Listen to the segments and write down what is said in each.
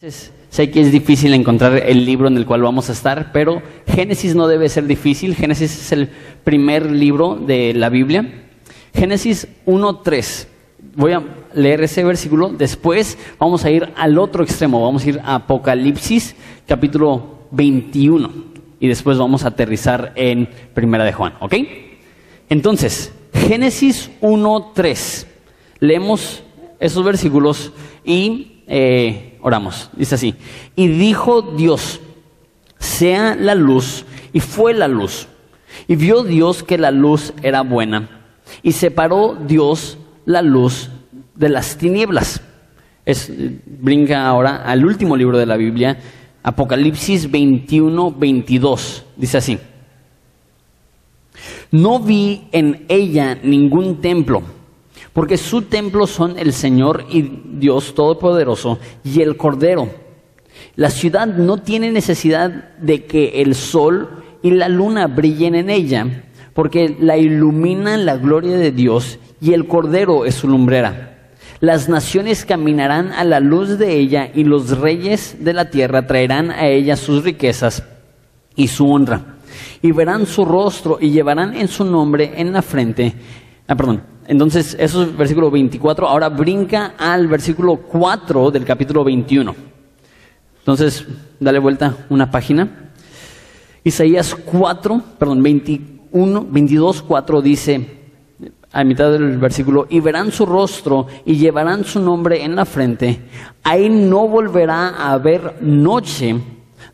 Sé que es difícil encontrar el libro en el cual vamos a estar, pero Génesis no debe ser difícil. Génesis es el primer libro de la Biblia. Génesis 1.3. Voy a leer ese versículo. Después vamos a ir al otro extremo. Vamos a ir a Apocalipsis capítulo 21. Y después vamos a aterrizar en Primera de Juan. ¿Ok? Entonces, Génesis 1.3. Leemos esos versículos y eh, oramos. Dice así, y dijo Dios, sea la luz, y fue la luz. Y vio Dios que la luz era buena, y separó Dios la luz de las tinieblas. Brinca ahora al último libro de la Biblia, Apocalipsis 21, 22. Dice así, no vi en ella ningún templo porque su templo son el Señor y Dios Todopoderoso y el Cordero. La ciudad no tiene necesidad de que el sol y la luna brillen en ella, porque la iluminan la gloria de Dios y el Cordero es su lumbrera. Las naciones caminarán a la luz de ella y los reyes de la tierra traerán a ella sus riquezas y su honra. Y verán su rostro y llevarán en su nombre en la frente. Ah, perdón entonces, eso es versículo 24. Ahora brinca al versículo 4 del capítulo 21. Entonces, dale vuelta una página. Isaías 4, perdón, 21, 22, 4 dice, a mitad del versículo, y verán su rostro y llevarán su nombre en la frente. Ahí no volverá a haber noche,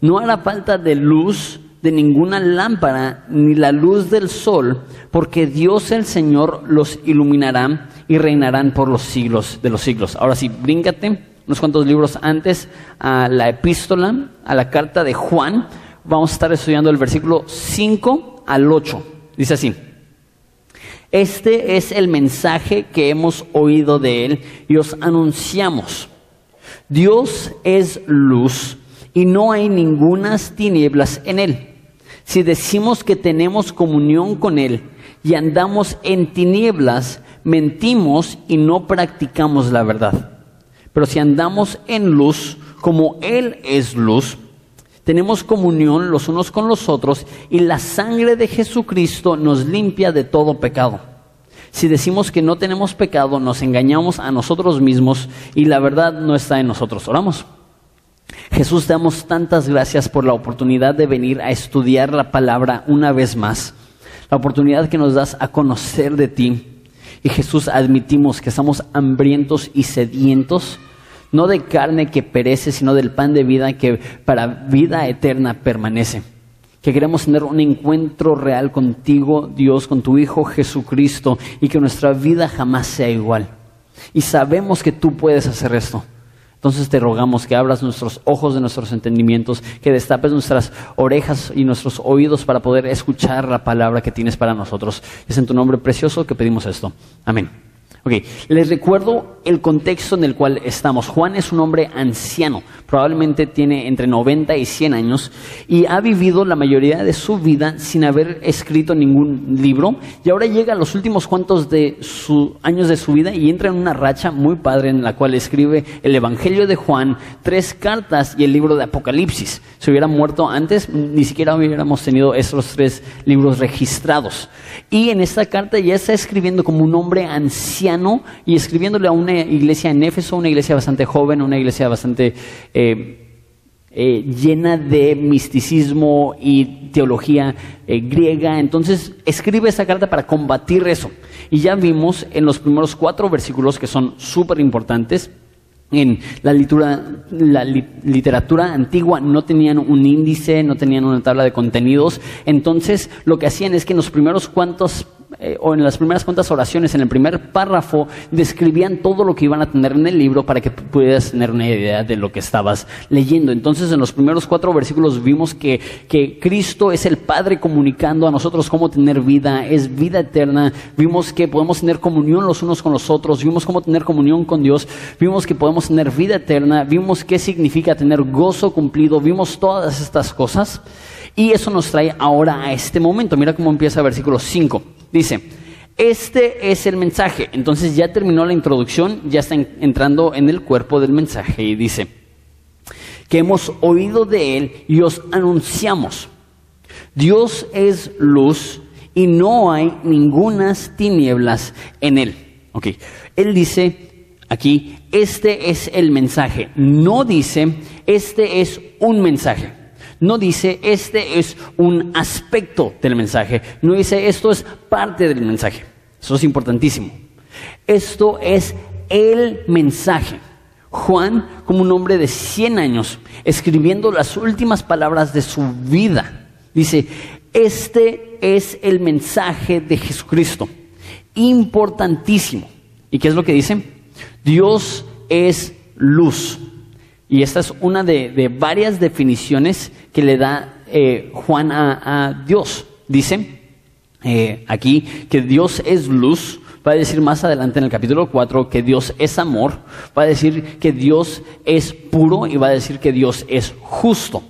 no hará falta de luz de ninguna lámpara ni la luz del sol, porque Dios el Señor los iluminará y reinarán por los siglos de los siglos. Ahora sí, bríncate unos cuantos libros antes a la epístola, a la carta de Juan. Vamos a estar estudiando el versículo 5 al 8. Dice así. Este es el mensaje que hemos oído de él y os anunciamos. Dios es luz y no hay ningunas tinieblas en él. Si decimos que tenemos comunión con Él y andamos en tinieblas, mentimos y no practicamos la verdad. Pero si andamos en luz, como Él es luz, tenemos comunión los unos con los otros y la sangre de Jesucristo nos limpia de todo pecado. Si decimos que no tenemos pecado, nos engañamos a nosotros mismos y la verdad no está en nosotros. Oramos. Jesús, damos tantas gracias por la oportunidad de venir a estudiar la palabra una vez más, la oportunidad que nos das a conocer de ti. Y Jesús, admitimos que estamos hambrientos y sedientos, no de carne que perece, sino del pan de vida que para vida eterna permanece. Que queremos tener un encuentro real contigo, Dios, con tu Hijo Jesucristo, y que nuestra vida jamás sea igual. Y sabemos que tú puedes hacer esto. Entonces te rogamos que abras nuestros ojos de nuestros entendimientos, que destapes nuestras orejas y nuestros oídos para poder escuchar la palabra que tienes para nosotros. Es en tu nombre precioso que pedimos esto. Amén. Ok, les recuerdo el contexto en el cual estamos. Juan es un hombre anciano, probablemente tiene entre 90 y 100 años y ha vivido la mayoría de su vida sin haber escrito ningún libro y ahora llega a los últimos cuantos de sus años de su vida y entra en una racha muy padre en la cual escribe el Evangelio de Juan, tres cartas y el libro de Apocalipsis. Si hubiera muerto antes, ni siquiera hubiéramos tenido esos tres libros registrados. Y en esta carta ya está escribiendo como un hombre anciano y escribiéndole a una iglesia en Éfeso, una iglesia bastante joven, una iglesia bastante eh, eh, llena de misticismo y teología eh, griega. Entonces escribe esa carta para combatir eso. Y ya vimos en los primeros cuatro versículos que son súper importantes. En la la literatura antigua no tenían un índice, no tenían una tabla de contenidos. Entonces lo que hacían es que en los primeros cuantos eh, o en las primeras cuantas oraciones, en el primer párrafo, describían todo lo que iban a tener en el libro para que pudieras tener una idea de lo que estabas leyendo. Entonces, en los primeros cuatro versículos vimos que, que Cristo es el Padre comunicando a nosotros cómo tener vida, es vida eterna. Vimos que podemos tener comunión los unos con los otros, vimos cómo tener comunión con Dios, vimos que podemos tener vida eterna, vimos qué significa tener gozo cumplido, vimos todas estas cosas. Y eso nos trae ahora a este momento. Mira cómo empieza versículo 5. Dice, este es el mensaje. Entonces ya terminó la introducción, ya está entrando en el cuerpo del mensaje y dice, que hemos oído de Él y os anunciamos. Dios es luz y no hay ningunas tinieblas en Él. Ok, Él dice aquí, este es el mensaje. No dice, este es un mensaje. No dice, este es un aspecto del mensaje. No dice, esto es parte del mensaje. Eso es importantísimo. Esto es el mensaje. Juan, como un hombre de 100 años, escribiendo las últimas palabras de su vida, dice, este es el mensaje de Jesucristo. Importantísimo. ¿Y qué es lo que dice? Dios es luz. Y esta es una de, varias definiciones que le da eh, Juan a, Dios. Dice eh, aquí que Dios es luz va a decir más adelante en el capítulo 4 que Dios es amor, va a decir que Dios es puro y va a decir que Dios es justo.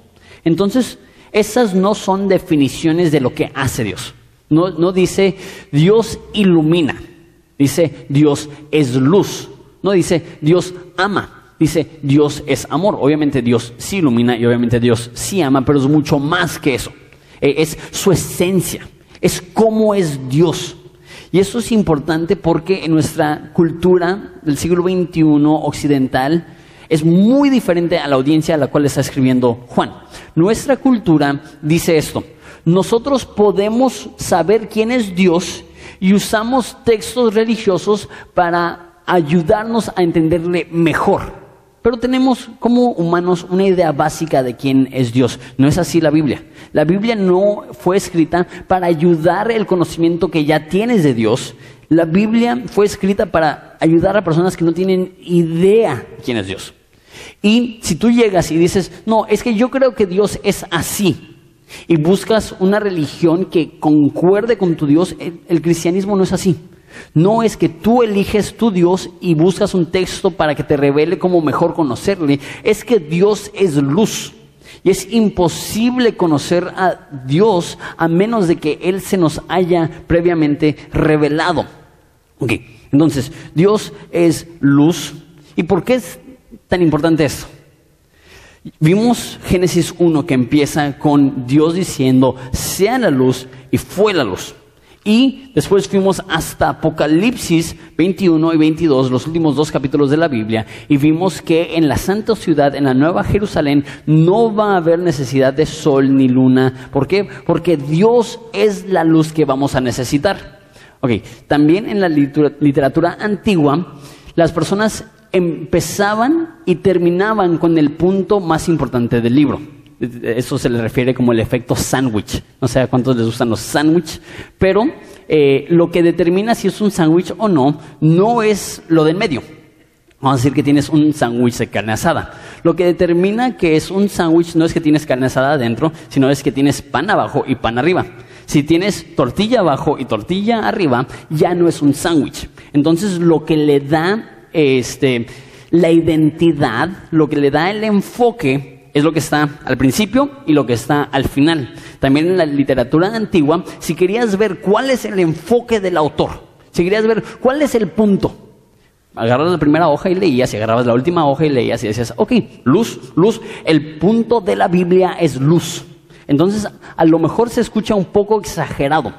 Entonces, esas no son definiciones de lo que hace Dios. No, no dice Dios ilumina, dice Dios es luz, no dice Dios ama, dice Dios es amor. Obviamente Dios sí ilumina y obviamente Dios sí ama, pero es mucho más que eso. Eh, es su esencia, es cómo es Dios. Y eso es importante porque en nuestra cultura del siglo XXI occidental es muy diferente a la audiencia a la cual está escribiendo Juan. Nuestra cultura dice esto, nosotros podemos saber quién es Dios y usamos textos religiosos para ayudarnos a entenderle mejor. Pero tenemos como humanos una idea básica de quién es Dios. No es así la Biblia. La Biblia no fue escrita para ayudar el conocimiento que ya tienes de Dios. La Biblia fue escrita para ayudar a personas que no tienen idea de quién es Dios. Y si tú llegas y dices, no, es que yo creo que Dios es así, y buscas una religión que concuerde con tu Dios, el cristianismo no es así. No es que tú eliges tu Dios y buscas un texto para que te revele cómo mejor conocerle. Es que Dios es luz. Y es imposible conocer a Dios a menos de que Él se nos haya previamente revelado. Ok, entonces, Dios es luz. ¿Y por qué es tan importante esto? Vimos Génesis 1 que empieza con Dios diciendo, sea la luz y fue la luz. Y después fuimos hasta Apocalipsis 21 y 22, los últimos dos capítulos de la Biblia, y vimos que en la santa ciudad, en la nueva Jerusalén, no va a haber necesidad de sol ni luna. ¿Por qué? Porque Dios es la luz que vamos a necesitar. Ok, también en la literatura antigua, las personas empezaban y terminaban con el punto más importante del libro. Eso se le refiere como el efecto sándwich. No sé a cuántos les gustan los sándwiches, pero eh, lo que determina si es un sándwich o no, no es lo del medio. Vamos a decir que tienes un sándwich de carne asada. Lo que determina que es un sándwich no es que tienes carne asada adentro, sino es que tienes pan abajo y pan arriba. Si tienes tortilla abajo y tortilla arriba, ya no es un sándwich. Entonces lo que le da este, la identidad, lo que le da el enfoque es lo que está al principio y lo que está al final. También en la literatura antigua, si querías ver cuál es el enfoque del autor, si querías ver cuál es el punto, agarras la primera hoja y leías, y agarrabas la última hoja y leías y decías, ok, luz, luz, el punto de la Biblia es luz. Entonces, a lo mejor se escucha un poco exagerado,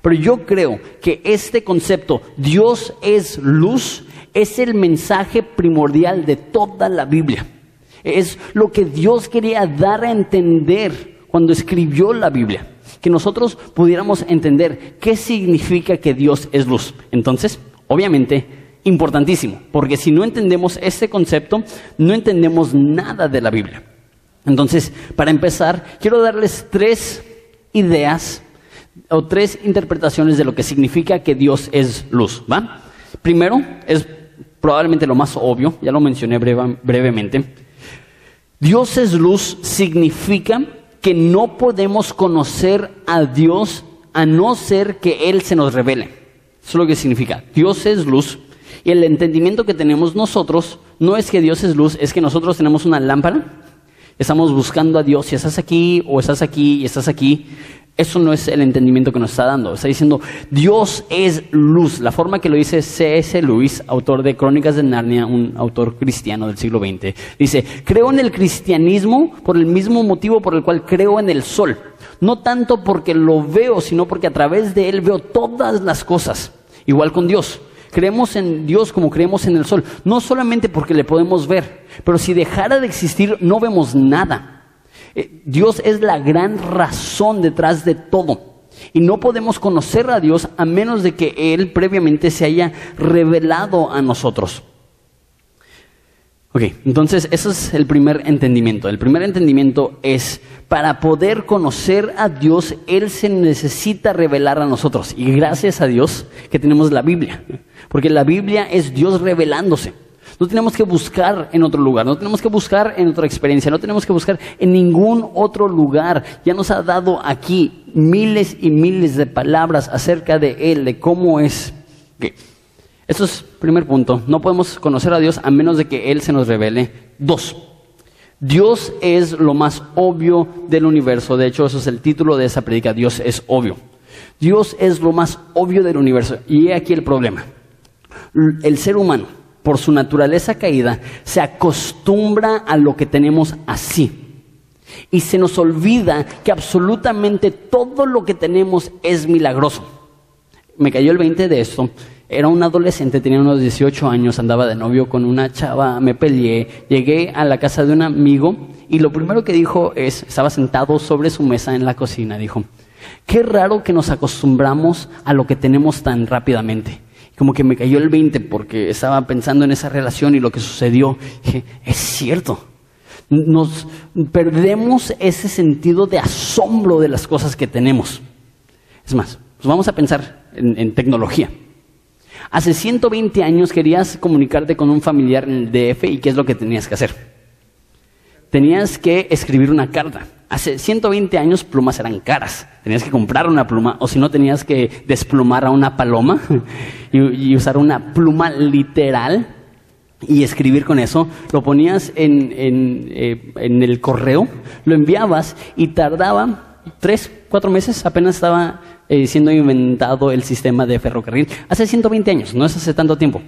pero yo creo que este concepto, Dios es luz, es el mensaje primordial de toda la Biblia. Es lo que Dios quería dar a entender cuando escribió la Biblia. Que nosotros pudiéramos entender qué significa que Dios es luz. Entonces, obviamente, importantísimo, porque si no entendemos este concepto, no entendemos nada de la Biblia. Entonces, para empezar, quiero darles tres ideas o tres interpretaciones de lo que significa que Dios es luz. Primero, es probablemente lo más obvio, ya lo mencioné brevemente, Dios es luz significa que no podemos conocer a Dios a no ser que Él se nos revele. Eso es lo que significa. Dios es luz y el entendimiento que tenemos nosotros no es que Dios es luz, es que nosotros tenemos una lámpara, estamos buscando a Dios, si estás aquí o estás aquí y estás aquí, Eso no es el entendimiento que nos está dando. Está diciendo, Dios es luz. La forma que lo dice C.S. Lewis, autor de Crónicas de Narnia, un autor cristiano del siglo XX, dice, creo en el cristianismo por el mismo motivo por el cual creo en el sol. No tanto porque lo veo, sino porque a través de él veo todas las cosas. Igual con Dios. Creemos en Dios como creemos en el sol. No solamente porque le podemos ver, pero si dejara de existir no vemos nada. Eh, Dios es la gran razón detrás de todo. Y no podemos conocer a Dios a menos de que Él previamente se haya revelado a nosotros. Ok, entonces ese es el primer entendimiento. El primer entendimiento es, para poder conocer a Dios, Él se necesita revelar a nosotros. Y gracias a Dios que tenemos la Biblia. Porque la Biblia es Dios revelándose. No tenemos que buscar en otro lugar, no tenemos que buscar en otra experiencia, no tenemos que buscar en ningún otro lugar. Ya nos ha dado aquí miles y miles de palabras acerca de Él, de cómo es. Okay. Eso es primer punto. No podemos conocer a Dios a menos de que Él se nos revele. Dos. Dios es lo más obvio del universo. De hecho, eso es el título de esa predica. Dios es obvio. Dios es lo más obvio del universo. Y he aquí el problema. El ser humano por su naturaleza caída, se acostumbra a lo que tenemos así. Y se nos olvida que absolutamente todo lo que tenemos es milagroso. Me cayó el 20 de esto. Era un adolescente, tenía unos 18 años, andaba de novio con una chava, me peleé, llegué a la casa de un amigo y lo primero que dijo es, estaba sentado sobre su mesa en la cocina, dijo, qué raro que nos acostumbramos a lo que tenemos tan rápidamente como que me cayó el 20 porque estaba pensando en esa relación y lo que sucedió. Dije, es cierto. Nos perdemos ese sentido de asombro de las cosas que tenemos. Es más, pues vamos a pensar en, en tecnología. Hace 120 años querías comunicarte con un familiar en el DF y ¿qué es lo que tenías que hacer? Tenías que escribir una carta. Hace 120 años plumas eran caras. Tenías que comprar una pluma o si no tenías que desplumar a una paloma y, usar una pluma literal y escribir con eso. Lo ponías en, eh, en, el correo, lo enviabas y tardaba tres, cuatro meses. Apenas estaba eh, siendo inventado el sistema de ferrocarril. Hace 120 años, no es hace tanto tiempo.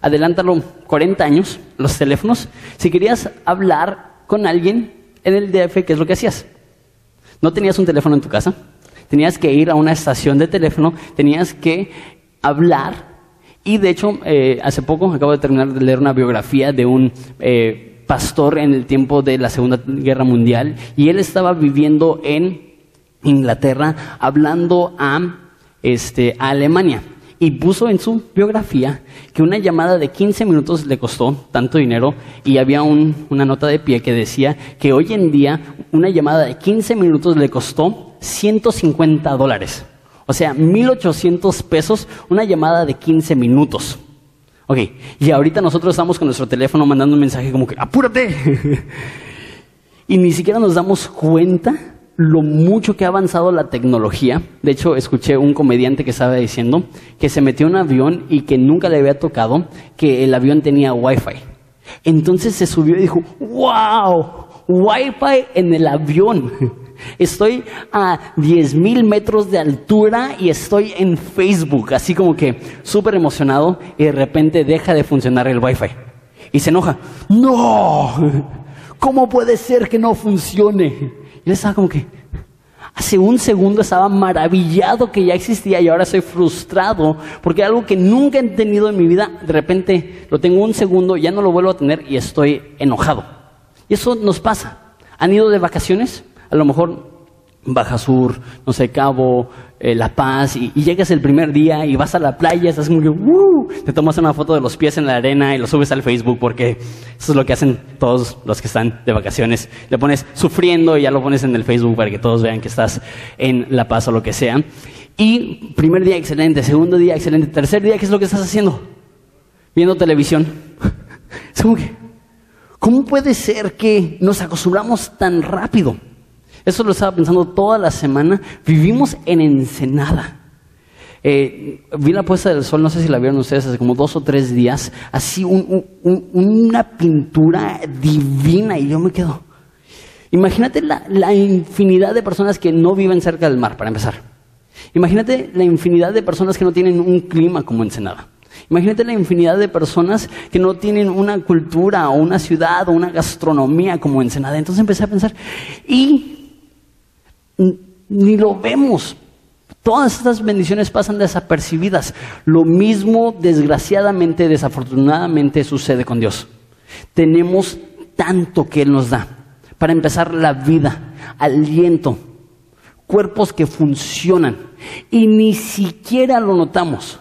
Adelántalo 40 años, los teléfonos. Si querías hablar con alguien, en el DF, ¿qué es lo que hacías? No tenías un teléfono en tu casa, tenías que ir a una estación de teléfono, tenías que hablar. Y de hecho, eh, hace poco acabo de terminar de leer una biografía de un eh, pastor en el tiempo de la Segunda Guerra Mundial y él estaba viviendo en Inglaterra hablando a, este, a Alemania y puso en su biografía que una llamada de 15 minutos le costó tanto dinero y había una nota de pie que decía que hoy en día una llamada de 15 minutos le costó 150 dólares. O sea, 1.800 pesos una llamada de 15 minutos. Ok, y ahorita nosotros estamos con nuestro teléfono mandando un mensaje como que apúrate. y ni siquiera nos damos cuenta lo mucho que ha avanzado la tecnología. De hecho, escuché un comediante que estaba diciendo que se metió en un avión y que nunca le había tocado que el avión tenía wifi. Entonces se subió y dijo, wow, wifi en el avión. Estoy a 10 mil metros de altura y estoy en Facebook, así como que súper emocionado y de repente deja de funcionar el wifi. Y se enoja, no, ¿cómo puede ser que no funcione? Y él estaba como que, hace un segundo estaba maravillado que ya existía y ahora soy frustrado porque algo que nunca he tenido en mi vida, de repente lo tengo un segundo, ya no lo vuelvo a tener y estoy enojado. Y eso nos pasa. ¿Han ido de vacaciones? A lo mejor Baja Sur, no sé, Cabo, eh, La Paz, y, llegas el primer día y vas a la playa, estás que, uh, te tomas una foto de los pies en la arena y lo subes al Facebook porque eso es lo que hacen todos los que están de vacaciones. Le pones sufriendo y ya lo pones en el Facebook para que todos vean que estás en La Paz o lo que sea. Y primer día excelente, segundo día excelente, tercer día, ¿qué es lo que estás haciendo? Viendo televisión. es como que, ¿cómo puede ser que nos acostumbramos tan rápido? Eso lo estaba pensando toda la semana. Vivimos en Ensenada. Eh, vi la puesta del sol, no sé si la vieron ustedes, hace como dos o tres días. Así una pintura divina y yo me quedo. Imagínate la, la infinidad de personas que no viven cerca del mar, para empezar. Imagínate la infinidad de personas que no tienen un clima como Ensenada. Imagínate la infinidad de personas que no tienen una cultura o una ciudad o una gastronomía como Ensenada. Entonces empecé a pensar, y ni lo vemos. Todas estas bendiciones pasan desapercibidas. Lo mismo, desgraciadamente, desafortunadamente, sucede con Dios. Tenemos tanto que Él nos da. Para empezar, la vida, aliento, cuerpos que funcionan y ni siquiera lo notamos.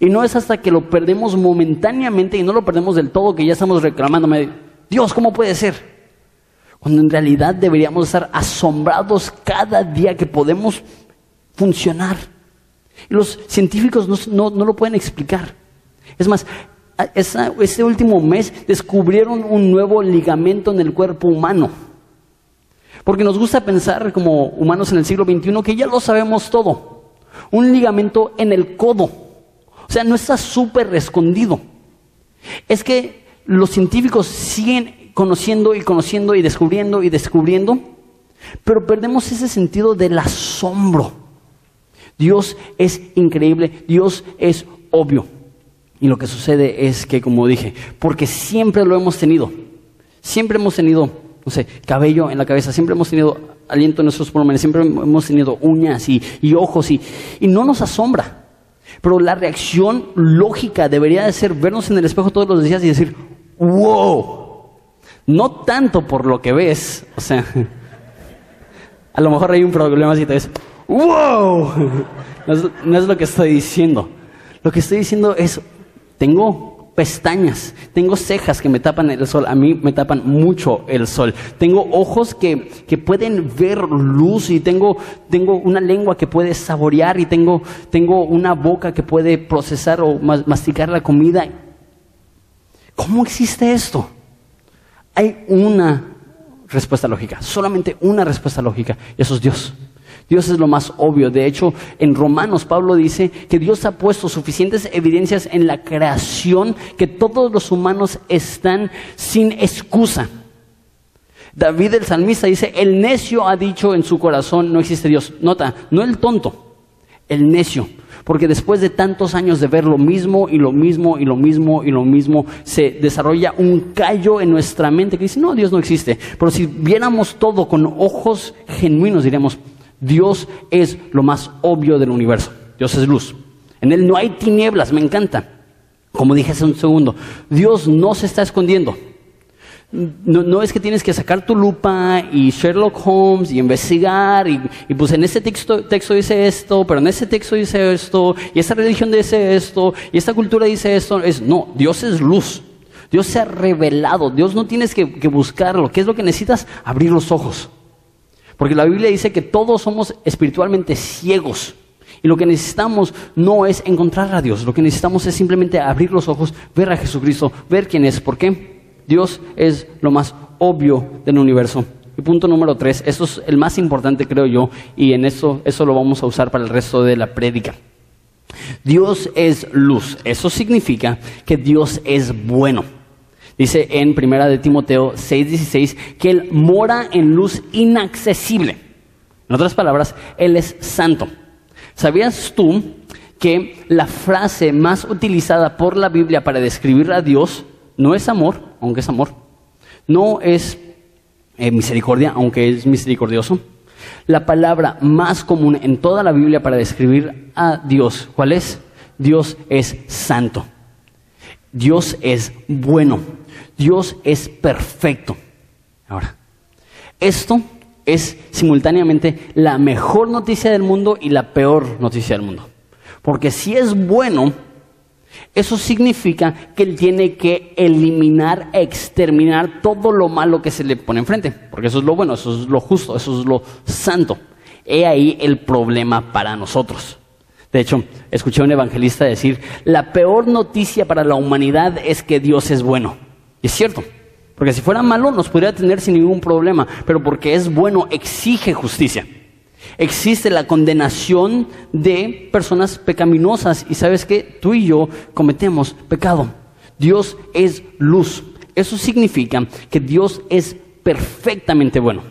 Y no es hasta que lo perdemos momentáneamente y no lo perdemos del todo que ya estamos reclamándome, Dios, ¿cómo puede ser? Cuando en realidad deberíamos estar asombrados cada día que podemos funcionar. Y los científicos no, lo pueden explicar. Es más, este último mes descubrieron un nuevo ligamento en el cuerpo humano. Porque nos gusta pensar como humanos en el siglo XXI que ya lo sabemos todo. Un ligamento en el codo. O sea, no está súper escondido. Es que los científicos siguen conociendo y conociendo y descubriendo y descubriendo, pero perdemos ese sentido del asombro. Dios es increíble, Dios es obvio. Y lo que sucede es que, como dije, porque siempre lo hemos tenido, siempre hemos tenido, no sé, cabello en la cabeza, siempre hemos tenido aliento en nuestros pulmones, siempre hemos tenido uñas y, ojos y, y no nos asombra. Pero la reacción lógica debería de ser vernos en el espejo todos los días y decir, wow, no tanto por lo que ves, o sea, a lo mejor hay un problema si te ves, wow, no es lo que estoy diciendo. Lo que estoy diciendo es, tengo pestañas, tengo cejas que me tapan el sol, a mí me tapan mucho el sol, tengo ojos que, que pueden ver luz y tengo, tengo, una lengua que puede saborear y tengo, tengo una boca que puede procesar o masticar la comida. ¿Cómo existe esto? Hay una respuesta lógica, solamente una respuesta lógica, y eso es Dios. Dios es lo más obvio. De hecho, en Romanos Pablo dice que Dios ha puesto suficientes evidencias en la creación que todos los humanos están sin excusa. David el salmista dice, el necio ha dicho en su corazón, no existe Dios. Nota, no el tonto, el necio. Porque después de tantos años de ver lo mismo y lo mismo y lo mismo y lo mismo, se desarrolla un callo en nuestra mente que dice, no, Dios no existe. Pero si viéramos todo con ojos genuinos, diríamos, Dios es lo más obvio del universo. Dios es luz. En Él no hay tinieblas, me encanta. Como dije hace un segundo, Dios no se está escondiendo. No, es que tienes que sacar tu lupa y Sherlock Holmes y investigar y, pues en ese texto, texto, dice esto, pero en ese texto dice esto, y esta religión dice esto, y esta cultura dice esto. Es, no, Dios es luz. Dios se ha revelado. Dios no tienes que buscarlo. ¿Qué es lo que necesitas? Abrir los ojos. Porque la Biblia dice que todos somos espiritualmente ciegos. Y lo que necesitamos no es encontrar a Dios, lo que necesitamos es simplemente abrir los ojos, ver a Jesucristo, ver quién es. ¿Por qué? Dios es lo más obvio del universo. Y punto número tres, esto es el más importante creo yo, y en eso, eso lo vamos a usar para el resto de la prédica. Dios es luz, eso significa que Dios es bueno. Dice en Primera de Timoteo 6:16 que Él mora en luz inaccesible. En otras palabras, Él es santo. ¿Sabías tú que la frase más utilizada por la Biblia para describir a Dios no es amor, aunque es amor? No es eh, misericordia, aunque es misericordioso. La palabra más común en toda la Biblia para describir a Dios, ¿cuál es? Dios es santo. Dios es bueno. Dios es perfecto. Ahora, esto es simultáneamente la mejor noticia del mundo y la peor noticia del mundo. Porque si es bueno, eso significa que Él tiene que eliminar, exterminar todo lo malo que se le pone enfrente. Porque eso es lo bueno, eso es lo justo, eso es lo santo. He ahí el problema para nosotros. De hecho, escuché a un evangelista decir, la peor noticia para la humanidad es que Dios es bueno. Y es cierto, porque si fuera malo nos podría tener sin ningún problema, pero porque es bueno exige justicia. Existe la condenación de personas pecaminosas y sabes que tú y yo cometemos pecado. Dios es luz. Eso significa que Dios es perfectamente bueno.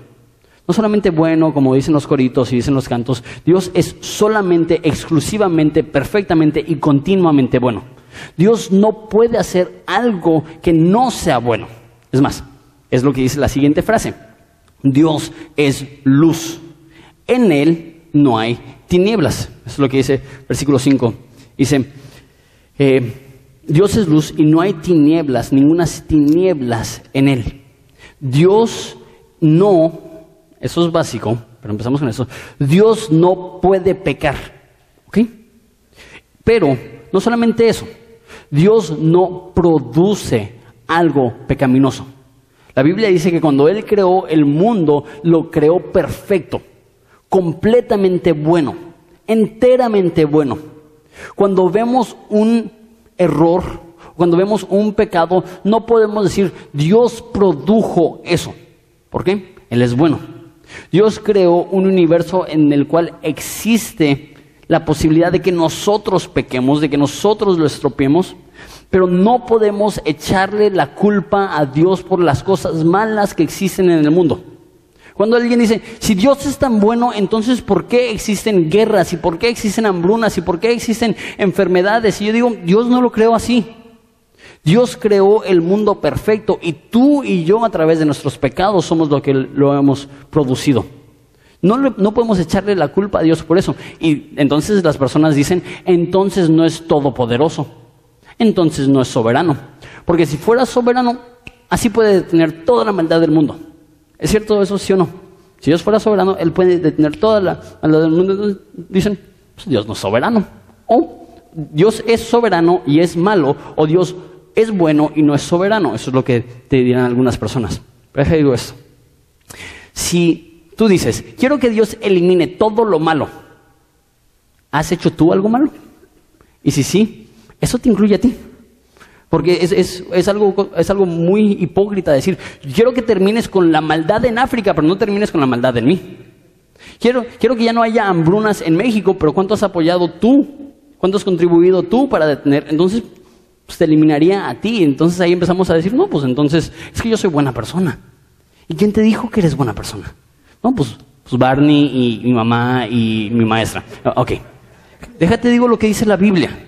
No solamente bueno, como dicen los coritos y dicen los cantos, Dios es solamente, exclusivamente, perfectamente y continuamente bueno. Dios no puede hacer algo que no sea bueno. Es más, es lo que dice la siguiente frase. Dios es luz. En Él no hay tinieblas. Eso es lo que dice versículo 5. Dice, eh, Dios es luz y no hay tinieblas, ninguna tinieblas en Él. Dios no, eso es básico, pero empezamos con eso. Dios no puede pecar. ¿Ok? Pero no solamente eso, Dios no produce algo pecaminoso. La Biblia dice que cuando Él creó el mundo, lo creó perfecto, completamente bueno, enteramente bueno. Cuando vemos un error, cuando vemos un pecado, no podemos decir Dios produjo eso. ¿Por qué? Él es bueno. Dios creó un universo en el cual existe la posibilidad de que nosotros pequemos, de que nosotros lo estropeemos, pero no podemos echarle la culpa a Dios por las cosas malas que existen en el mundo. Cuando alguien dice, si Dios es tan bueno, entonces ¿por qué existen guerras? ¿Y por qué existen hambrunas? ¿Y por qué existen enfermedades? Y yo digo, Dios no lo creó así. Dios creó el mundo perfecto y tú y yo a través de nuestros pecados somos lo que lo hemos producido. No, no podemos echarle la culpa a Dios por eso. Y entonces las personas dicen, entonces no es todopoderoso, entonces no es soberano. Porque si fuera soberano, así puede detener toda la maldad del mundo. ¿Es cierto eso, sí o no? Si Dios fuera soberano, Él puede detener toda la del mundo. dicen, pues Dios no es soberano. O Dios es soberano y es malo, o Dios es bueno y no es soberano. Eso es lo que te dirán algunas personas. Pero digo esto. Si tú dices, quiero que Dios elimine todo lo malo, ¿has hecho tú algo malo? Y si sí, eso te incluye a ti. Porque es, algo, es algo muy hipócrita decir, quiero que termines con la maldad en África, pero no termines con la maldad en mí. Quiero, quiero que ya no haya hambrunas en México, pero ¿cuánto has apoyado tú? ¿Cuánto has contribuido tú para detener? Entonces, pues te eliminaría a ti. Entonces ahí empezamos a decir, no, pues entonces es que yo soy buena persona. ¿Y quién te dijo que eres buena persona? No, pues, pues Barney y mi mamá y mi maestra. Ok. Déjate digo lo que dice la Biblia.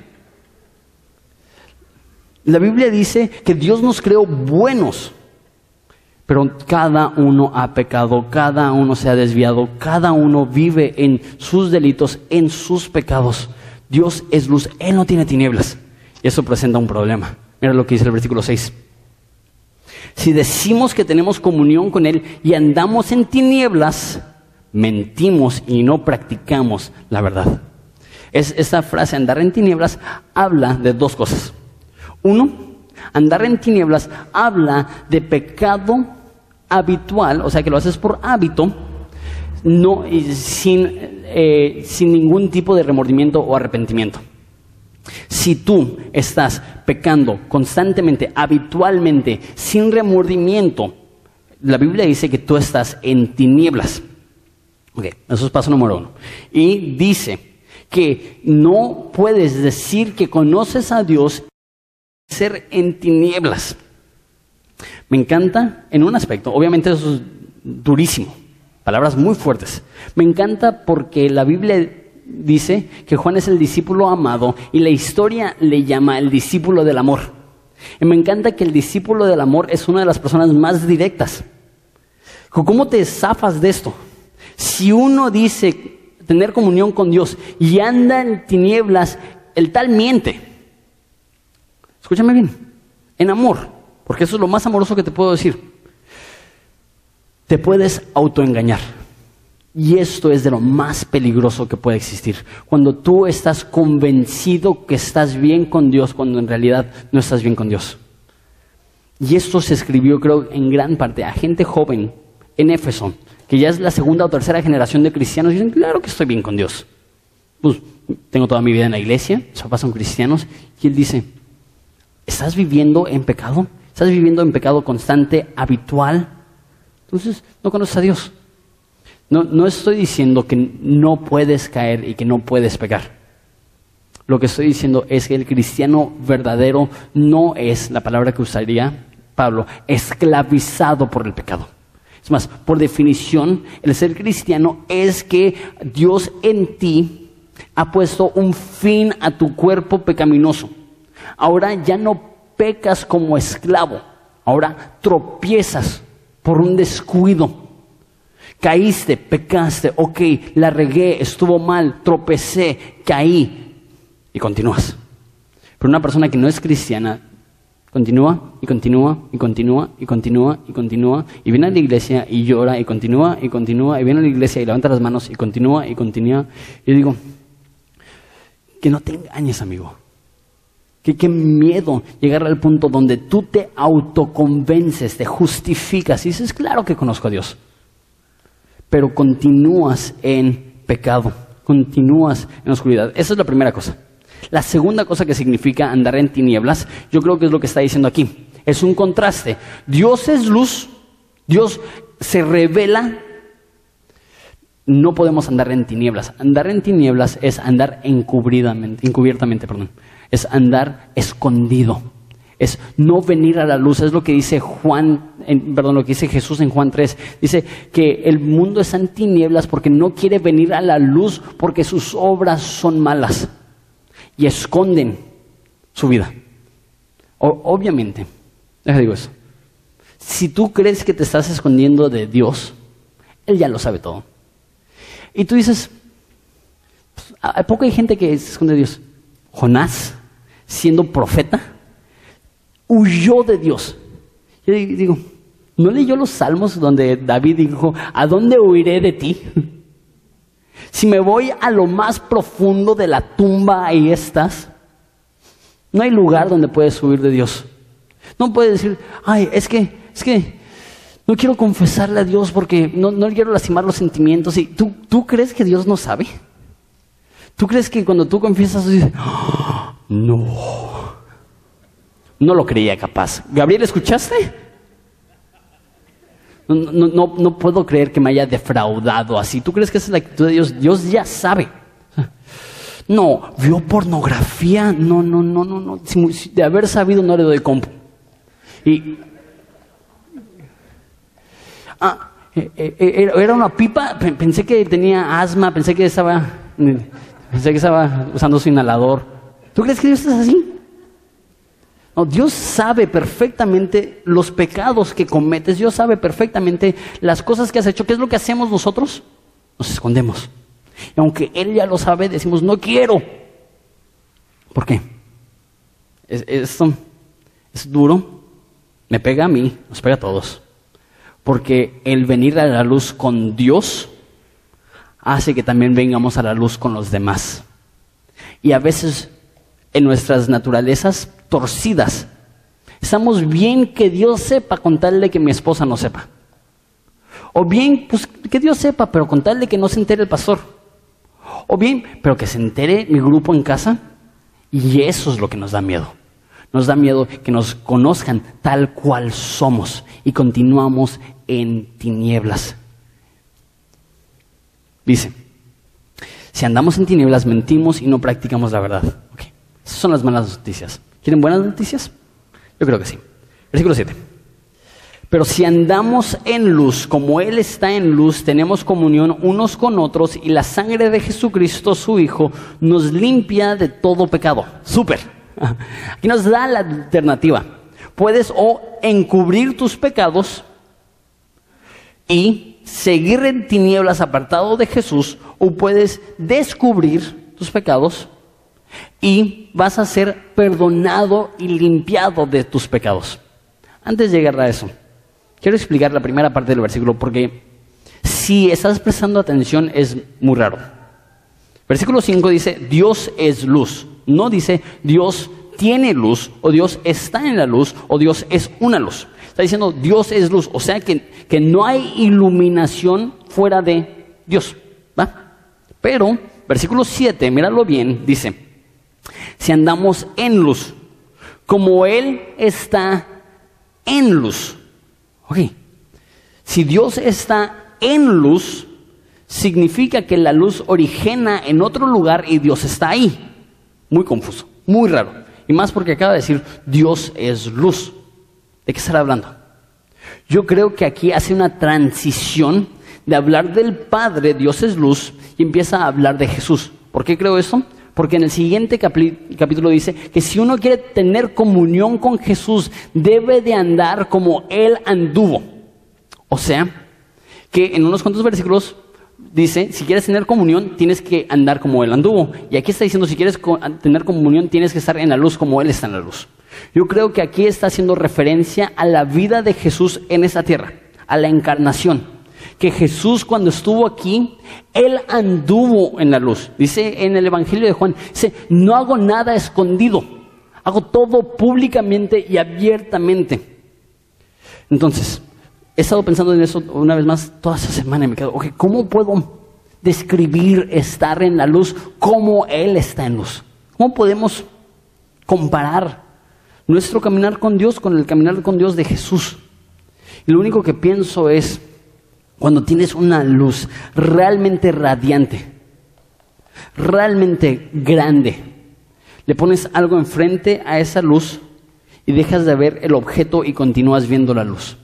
La Biblia dice que Dios nos creó buenos, pero cada uno ha pecado, cada uno se ha desviado, cada uno vive en sus delitos, en sus pecados. Dios es luz, Él no tiene tinieblas. Y eso presenta un problema. Mira lo que dice el versículo 6. Si decimos que tenemos comunión con Él y andamos en tinieblas, mentimos y no practicamos la verdad. Es, esta frase, andar en tinieblas, habla de dos cosas. Uno, andar en tinieblas habla de pecado habitual, o sea que lo haces por hábito, no, sin, eh, sin ningún tipo de remordimiento o arrepentimiento. Si tú estás pecando constantemente, habitualmente, sin remordimiento, la Biblia dice que tú estás en tinieblas. Ok, eso es paso número uno. Y dice que no puedes decir que conoces a Dios ser en tinieblas. Me encanta en un aspecto, obviamente eso es durísimo, palabras muy fuertes. Me encanta porque la Biblia dice que Juan es el discípulo amado y la historia le llama el discípulo del amor. Y me encanta que el discípulo del amor es una de las personas más directas. ¿Cómo te zafas de esto? Si uno dice tener comunión con Dios y anda en tinieblas, el tal miente. Escúchame bien, en amor, porque eso es lo más amoroso que te puedo decir. Te puedes autoengañar. Y esto es de lo más peligroso que puede existir. Cuando tú estás convencido que estás bien con Dios, cuando en realidad no estás bien con Dios. Y esto se escribió, creo, en gran parte a gente joven en Éfeso, que ya es la segunda o tercera generación de cristianos, y dicen, claro que estoy bien con Dios. Pues tengo toda mi vida en la iglesia, mis papás son cristianos, y él dice, ¿Estás viviendo en pecado? ¿Estás viviendo en pecado constante, habitual? Entonces, no conoces a Dios. No, no estoy diciendo que no puedes caer y que no puedes pecar. Lo que estoy diciendo es que el cristiano verdadero no es, la palabra que usaría Pablo, esclavizado por el pecado. Es más, por definición, el ser cristiano es que Dios en ti ha puesto un fin a tu cuerpo pecaminoso. Ahora ya no pecas como esclavo, ahora tropiezas por un descuido. Caíste, pecaste, ok, la regué, estuvo mal, tropecé, caí y continúas. Pero una persona que no es cristiana continúa y continúa y continúa y continúa y continúa y viene a la iglesia y llora y continúa y continúa y viene a la iglesia y levanta las manos y continúa y continúa. Y digo, que no te engañes, amigo. Que qué miedo llegar al punto donde tú te autoconvences, te justificas y dices, claro que conozco a Dios. Pero continúas en pecado, continúas en oscuridad. Esa es la primera cosa. La segunda cosa que significa andar en tinieblas, yo creo que es lo que está diciendo aquí. Es un contraste. Dios es luz, Dios se revela. No podemos andar en tinieblas. Andar en tinieblas es andar encubridamente, encubiertamente, perdón. Es andar escondido. Es no venir a la luz. Es lo que dice Juan, perdón, lo que dice Jesús en Juan 3. Dice que el mundo está en tinieblas porque no quiere venir a la luz porque sus obras son malas y esconden su vida. obviamente, déjame digo eso. Si tú crees que te estás escondiendo de Dios, Él ya lo sabe todo. Y tú dices, pues, ¿a poco hay gente que se esconde de Dios? Jonás, siendo profeta, huyó de Dios. Yo digo, ¿no leyó los salmos donde David dijo, ¿a dónde huiré de ti? Si me voy a lo más profundo de la tumba, ahí estás. No hay lugar donde puedes huir de Dios. No puedes decir, ay, es que, es que no quiero confesarle a Dios porque no, no quiero lastimar los sentimientos. Y ¿tú, ¿Tú crees que Dios no sabe? ¿Tú crees que cuando tú confiesas, dices, ah, no, no lo creía capaz? Gabriel, ¿escuchaste? No, no, puedo creer que me haya defraudado así. ¿Tú crees que esa es la actitud de Dios? Dios ya sabe. No, vio pornografía. No, no, no, no, no. De haber sabido no le doy compu. Y. Ah, eh, eh, eh, era una pipa. Pensé que tenía asma. Pensé que estaba. Pensé que estaba usando su inhalador. ¿Tú crees que Dios es así? Dios sabe perfectamente los pecados que cometes, Dios sabe perfectamente las cosas que has hecho. ¿Qué es lo que hacemos nosotros? Nos escondemos. Y aunque Él ya lo sabe, decimos, no quiero. ¿Por qué? esto es duro, me pega a mí, nos pega a todos. Porque el venir a la luz con Dios hace que también vengamos a la luz con los demás. Y a veces en nuestras naturalezas torcidas. Estamos bien que Dios sepa con tal de que mi esposa no sepa. O bien, pues que Dios sepa, pero con tal de que no se entere el pastor. O bien, pero que se entere mi grupo en casa. Y eso es lo que nos da miedo. Nos da miedo que nos conozcan tal cual somos y continuamos en tinieblas. Dice, si andamos en tinieblas, mentimos y no practicamos la verdad. Esas son las malas noticias. ¿Quieren buenas noticias? Yo creo que sí. Versículo 7. Pero si andamos en luz, como Él está en luz, tenemos comunión unos con otros y la sangre de Jesucristo, su Hijo, nos limpia de todo pecado. Súper. Aquí nos da la alternativa. Puedes o encubrir tus pecados y seguir en tinieblas apartado de Jesús, o puedes descubrir tus pecados y vas a ser perdonado y limpiado de tus pecados. Antes de llegar a eso, quiero explicar la primera parte del versículo porque si estás prestando atención es muy raro. Versículo 5 dice, Dios es luz. No dice, Dios tiene luz, o Dios está en la luz, o Dios es una luz. Está diciendo, Dios es luz. O sea que, que no hay iluminación fuera de Dios. ¿va? Pero, versículo 7, míralo bien, dice, si andamos en luz, como Él está en luz. Ok, si Dios está en luz, significa que la luz origina en otro lugar y Dios está ahí. Muy confuso, muy raro. Y más porque acaba de decir, Dios es luz. ¿De qué estará hablando? Yo creo que aquí hace una transición de hablar del Padre, Dios es luz, y empieza a hablar de Jesús. ¿Por qué creo esto? Porque en el siguiente capítulo dice que si uno quiere tener comunión con Jesús, debe de andar como Él anduvo. O sea, que en unos cuantos versículos dice, si quieres tener comunión, tienes que andar como Él anduvo. Y aquí está diciendo, si quieres tener comunión, tienes que estar en la luz como Él está en la luz. Yo creo que aquí está haciendo referencia a la vida de Jesús en esa tierra, a la encarnación que Jesús cuando estuvo aquí, Él anduvo en la luz. Dice en el Evangelio de Juan, dice, no hago nada escondido, hago todo públicamente y abiertamente. Entonces, he estado pensando en eso una vez más toda esa semana me quedo, ¿cómo puedo describir estar en la luz como Él está en luz? ¿Cómo podemos comparar nuestro caminar con Dios con el caminar con Dios de Jesús? Y lo único que pienso es, cuando tienes una luz realmente radiante, realmente grande, le pones algo enfrente a esa luz y dejas de ver el objeto y continúas viendo la luz.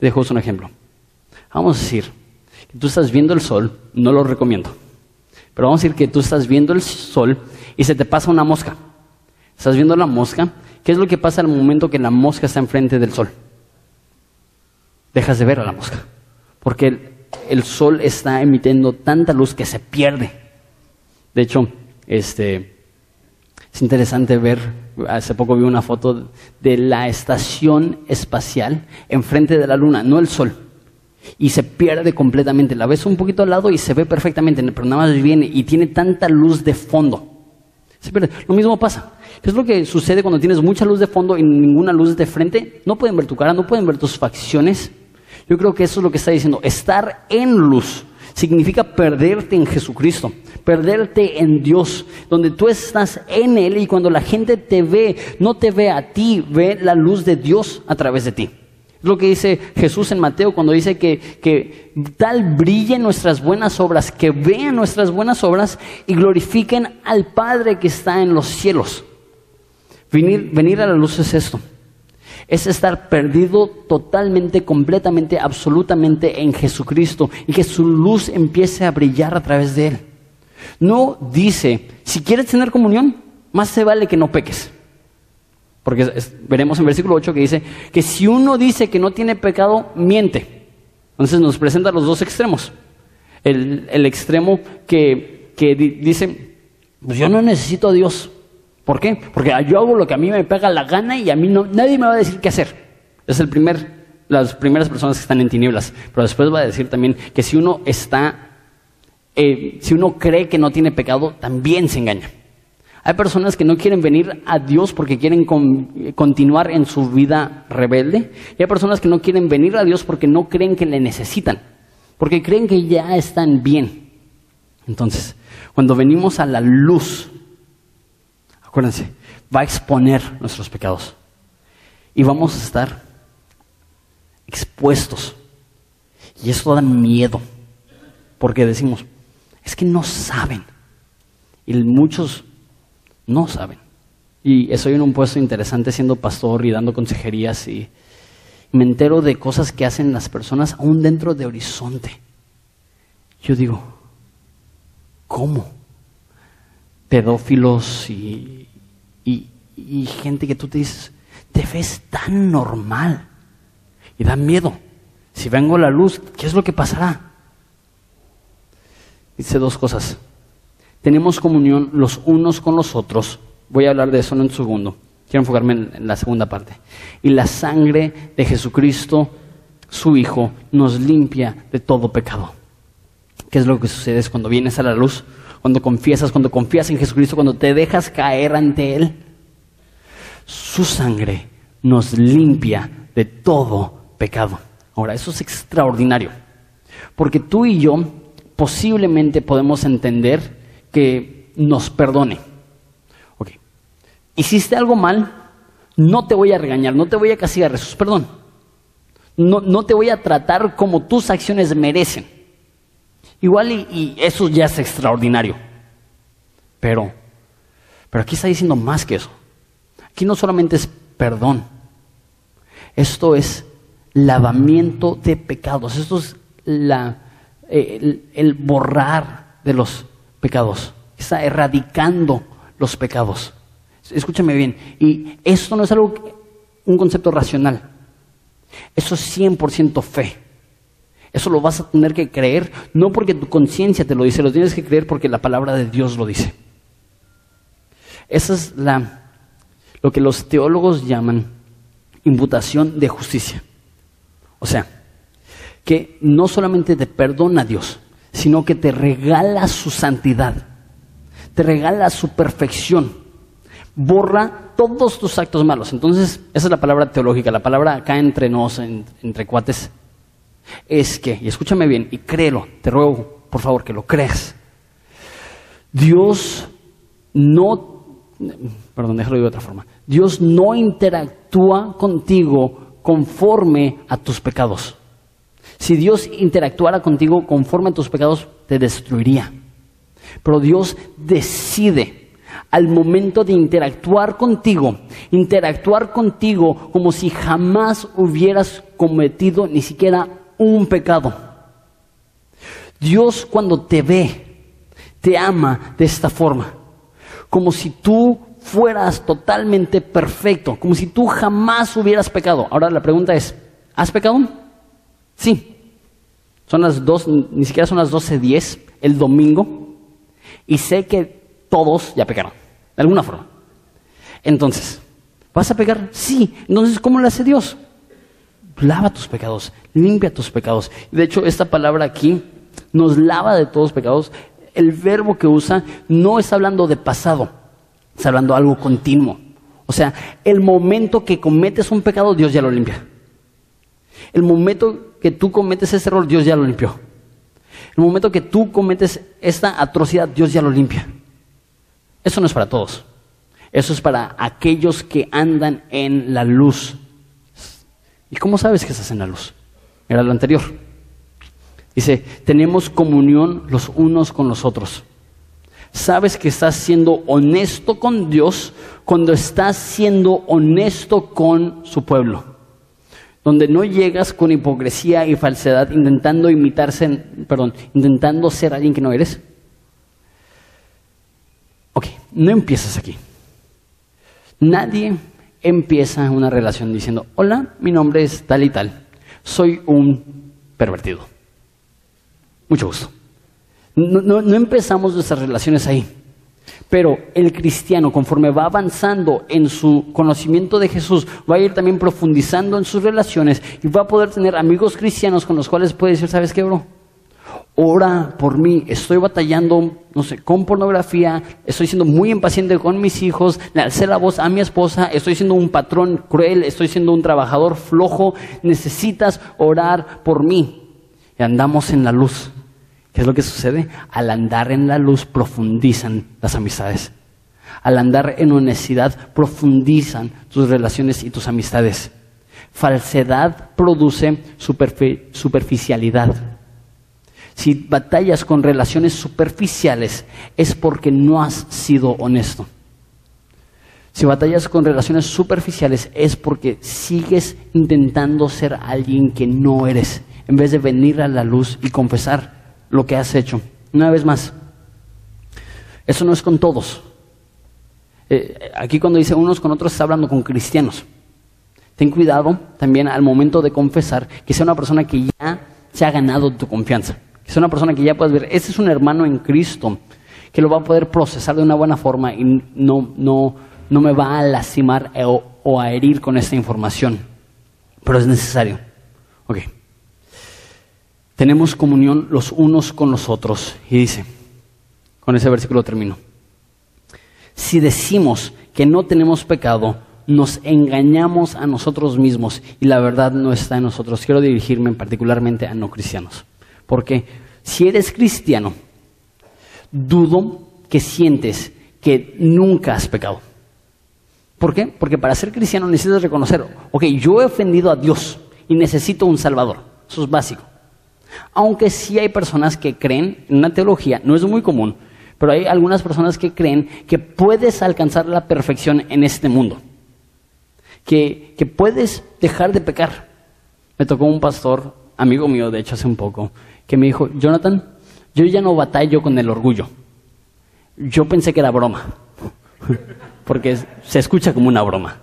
Dejo un ejemplo. Vamos a decir que tú estás viendo el sol, no lo recomiendo, pero vamos a decir que tú estás viendo el sol y se te pasa una mosca. Estás viendo la mosca, ¿qué es lo que pasa al momento que la mosca está enfrente del sol? Dejas de ver a la mosca porque el, sol está emitiendo tanta luz que se pierde. De hecho, este, es interesante ver, hace poco vi una foto de la estación espacial enfrente de la luna, no el sol. Y se pierde completamente. La ves un poquito al lado y se ve perfectamente, pero nada más viene y tiene tanta luz de fondo. Se pierde. Lo mismo pasa. ¿Qué es lo que sucede cuando tienes mucha luz de fondo y ninguna luz de frente? No pueden ver tu cara, no pueden ver tus facciones. Yo creo que eso es lo que está diciendo. Estar en luz significa perderte en Jesucristo, perderte en Dios, donde tú estás en Él y cuando la gente te ve, no te ve a ti, ve la luz de Dios a través de ti. Es lo que dice Jesús en Mateo cuando dice que, que tal brillen nuestras buenas obras, que vean nuestras buenas obras y glorifiquen al Padre que está en los cielos. Venir, venir a la luz es esto es estar perdido totalmente, completamente, absolutamente en Jesucristo y que su luz empiece a brillar a través de Él. No dice, si quieres tener comunión, más se vale que no peques. Porque veremos en versículo 8 que dice que si uno dice que no tiene pecado, miente. Entonces nos presenta los dos extremos. El, extremo que, dice, pues yo no necesito a Dios. ¿Por qué? Porque yo hago lo que a mí me pega la gana y a mí no, nadie me va a decir qué hacer. Es el primer, las primeras personas que están en tinieblas. Pero después va a decir también que si uno está, eh, si uno cree que no tiene pecado, también se engaña. Hay personas que no quieren venir a Dios porque quieren continuar en su vida rebelde. Y hay personas que no quieren venir a Dios porque no creen que le necesitan. Porque creen que ya están bien. Entonces, cuando venimos a la luz, acuérdense, va a exponer nuestros pecados. Y vamos a estar expuestos. Y eso da miedo, porque decimos, es que no saben. Y muchos no saben. Y estoy en un puesto interesante siendo pastor y dando consejerías y me entero de cosas que hacen las personas aún dentro de Horizonte. Yo digo, ¿cómo? Pedófilos y y, gente que tú te dices, te ves tan normal y da miedo. Si vengo a la luz, ¿qué es lo que pasará? Dice dos cosas. Tenemos comunión los unos con los otros. Voy a hablar de eso en un segundo. Quiero enfocarme en la segunda parte. Y la sangre de Jesucristo, su Hijo, nos limpia de todo pecado. ¿Qué es lo que sucede cuando vienes a la luz? Cuando confiesas, cuando confías en Jesucristo, cuando te dejas caer ante Él su sangre nos limpia de todo pecado. Ahora, eso es extraordinario, porque tú y yo posiblemente podemos entender que nos perdone. Ok, hiciste algo mal, no te voy a regañar, no te voy a castigar, es perdón. No, no te voy a tratar como tus acciones merecen. Igual y, eso ya es extraordinario. Pero, pero aquí está diciendo más que eso. Aquí no solamente es perdón, esto es lavamiento de pecados. Esto es la, eh, el, el borrar de los pecados. Está erradicando los pecados. Escúchame bien. Y esto no es algo, un concepto racional. Eso es 100% fe. Eso lo vas a tener que creer, no porque tu conciencia te lo dice, lo tienes que creer porque la palabra de Dios lo dice. Esa es la, lo que los teólogos llaman imputación de justicia. O sea, que no solamente te perdona Dios, sino que te regala su santidad, te regala su perfección, borra todos tus actos malos. Entonces, esa es la palabra teológica, la palabra acá entre nos, entre cuates, es que, y escúchame bien, y créelo, te ruego, por favor, que lo creas. Dios no, perdón, déjalo de otra forma. Dios no interactúa contigo conforme a tus pecados. Si Dios interactuara contigo conforme a tus pecados, te destruiría. Pero Dios decide al momento de interactuar contigo, interactuar contigo como si jamás hubieras cometido ni siquiera un pecado. Dios cuando te ve, te ama de esta forma, como si tú fueras totalmente perfecto, como si tú jamás hubieras pecado. Ahora la pregunta es, ¿has pecado? Sí. Son las dos, ni siquiera son las 12.10 el domingo, y sé que todos ya pecaron, de alguna forma. Entonces, ¿vas a pecar? Sí. Entonces, ¿cómo lo hace Dios? Lava tus pecados, limpia tus pecados. De hecho, esta palabra aquí nos lava de todos los pecados. El verbo que usa no está hablando de pasado, está hablando de algo continuo. O sea, el momento que cometes un pecado, Dios ya lo limpia. El momento que tú cometes ese error, Dios ya lo limpió. El momento que tú cometes esta atrocidad, Dios ya lo limpia. Eso no es para todos. Eso es para aquellos que andan en la luz. ¿Y cómo sabes que estás en la luz? Era lo anterior. Dice, tenemos comunión los unos con los otros. Sabes que estás siendo honesto con Dios cuando estás siendo honesto con su pueblo. Donde no llegas con hipocresía y falsedad intentando imitarse, perdón, intentando ser alguien que no eres. Ok, no empiezas aquí. Nadie empieza una relación diciendo, hola, mi nombre es tal y tal, soy un pervertido. Mucho gusto. No, empezamos nuestras relaciones ahí. Pero el cristiano, conforme va avanzando en su conocimiento de Jesús, va a ir también profundizando en sus relaciones y va a poder tener amigos cristianos con los cuales puede decir, ¿sabes qué, bro? Ora por mí, estoy batallando, no sé, con pornografía, estoy siendo muy impaciente con mis hijos, le alcé la voz a mi esposa, estoy siendo un patrón cruel, estoy siendo un trabajador flojo, necesitas orar por mí. Y andamos en la luz. ¿Qué es lo que sucede? Al andar en la luz profundizan las amistades. Al andar en honestidad profundizan tus relaciones y tus amistades. Falsedad produce superficialidad. Si batallas con relaciones superficiales es porque no has sido honesto. Si batallas con relaciones superficiales es porque sigues intentando ser alguien que no eres, en vez de venir a la luz y confesar lo que has hecho. Una vez más, eso no es con todos. Eh, aquí cuando dice unos con otros está hablando con cristianos. Ten cuidado también al momento de confesar que sea una persona que ya se ha ganado tu confianza es una persona que ya puedes ver, este es un hermano en Cristo, que lo va a poder procesar de una buena forma y no, no, no me va a lastimar o, o a herir con esta información. Pero es necesario. Ok. Tenemos comunión los unos con los otros. Y dice, con ese versículo termino. Si decimos que no tenemos pecado, nos engañamos a nosotros mismos y la verdad no está en nosotros. Quiero dirigirme particularmente a no cristianos. Porque si eres cristiano, dudo que sientes que nunca has pecado. ¿Por qué? Porque para ser cristiano necesitas reconocer, ok, yo he ofendido a Dios y necesito un Salvador. Eso es básico. Aunque sí hay personas que creen en una teología, no es muy común, pero hay algunas personas que creen que puedes alcanzar la perfección en este mundo. Que, que puedes dejar de pecar me tocó un pastor, amigo mío de hecho hace un poco, que me dijo, Jonathan, yo ya no batallo con el orgullo. Yo pensé que era broma, porque se escucha como una broma.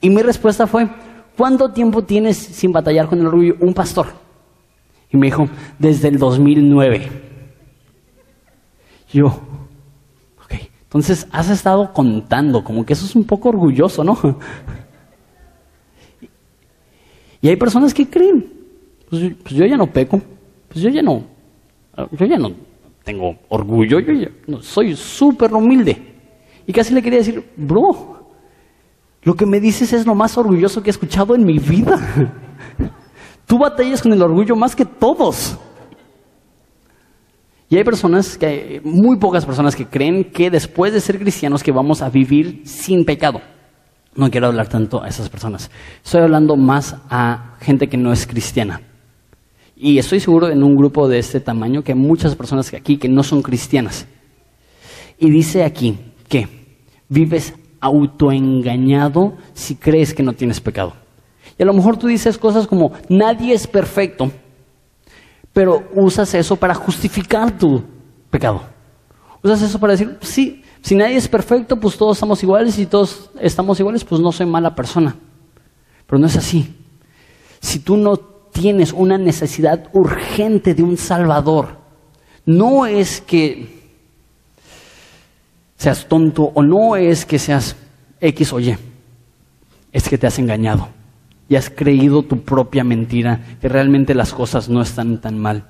Y mi respuesta fue, ¿cuánto tiempo tienes sin batallar con el orgullo? Un pastor. Y me dijo, desde el 2009. Yo, ok, entonces has estado contando, como que eso es un poco orgulloso, ¿no? Y hay personas que creen, pues, pues, yo ya no peco, pues yo ya no, yo ya no tengo orgullo, yo ya no, soy súper humilde. Y casi le quería decir, bro, lo que me dices es lo más orgulloso que he escuchado en mi vida. Tú batallas con el orgullo más que todos. Y hay personas, que, muy pocas personas que creen que después de ser cristianos que vamos a vivir sin pecado. No quiero hablar tanto a esas personas. Estoy hablando más a gente que no es cristiana. Y estoy seguro en un grupo de este tamaño que hay muchas personas aquí que no son cristianas. Y dice aquí que vives autoengañado si crees que no tienes pecado. Y a lo mejor tú dices cosas como, nadie es perfecto, pero usas eso para justificar tu pecado. Usas eso para decir, sí, si nadie es perfecto, pues todos estamos iguales y si todos estamos iguales, pues no soy mala persona. Pero no es así. Si tú no tienes una necesidad urgente de un Salvador, no es que seas tonto o no es que seas X o Y, es que te has engañado y has creído tu propia mentira, que realmente las cosas no están tan mal.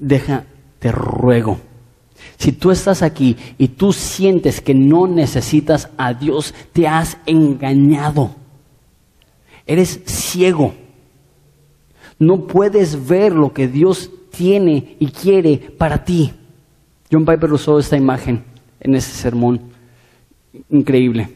Deja, te ruego, si tú estás aquí y tú sientes que no necesitas a Dios, te has engañado. Eres ciego. No puedes ver lo que Dios tiene y quiere para ti. John Piper usó esta imagen en ese sermón. Increíble.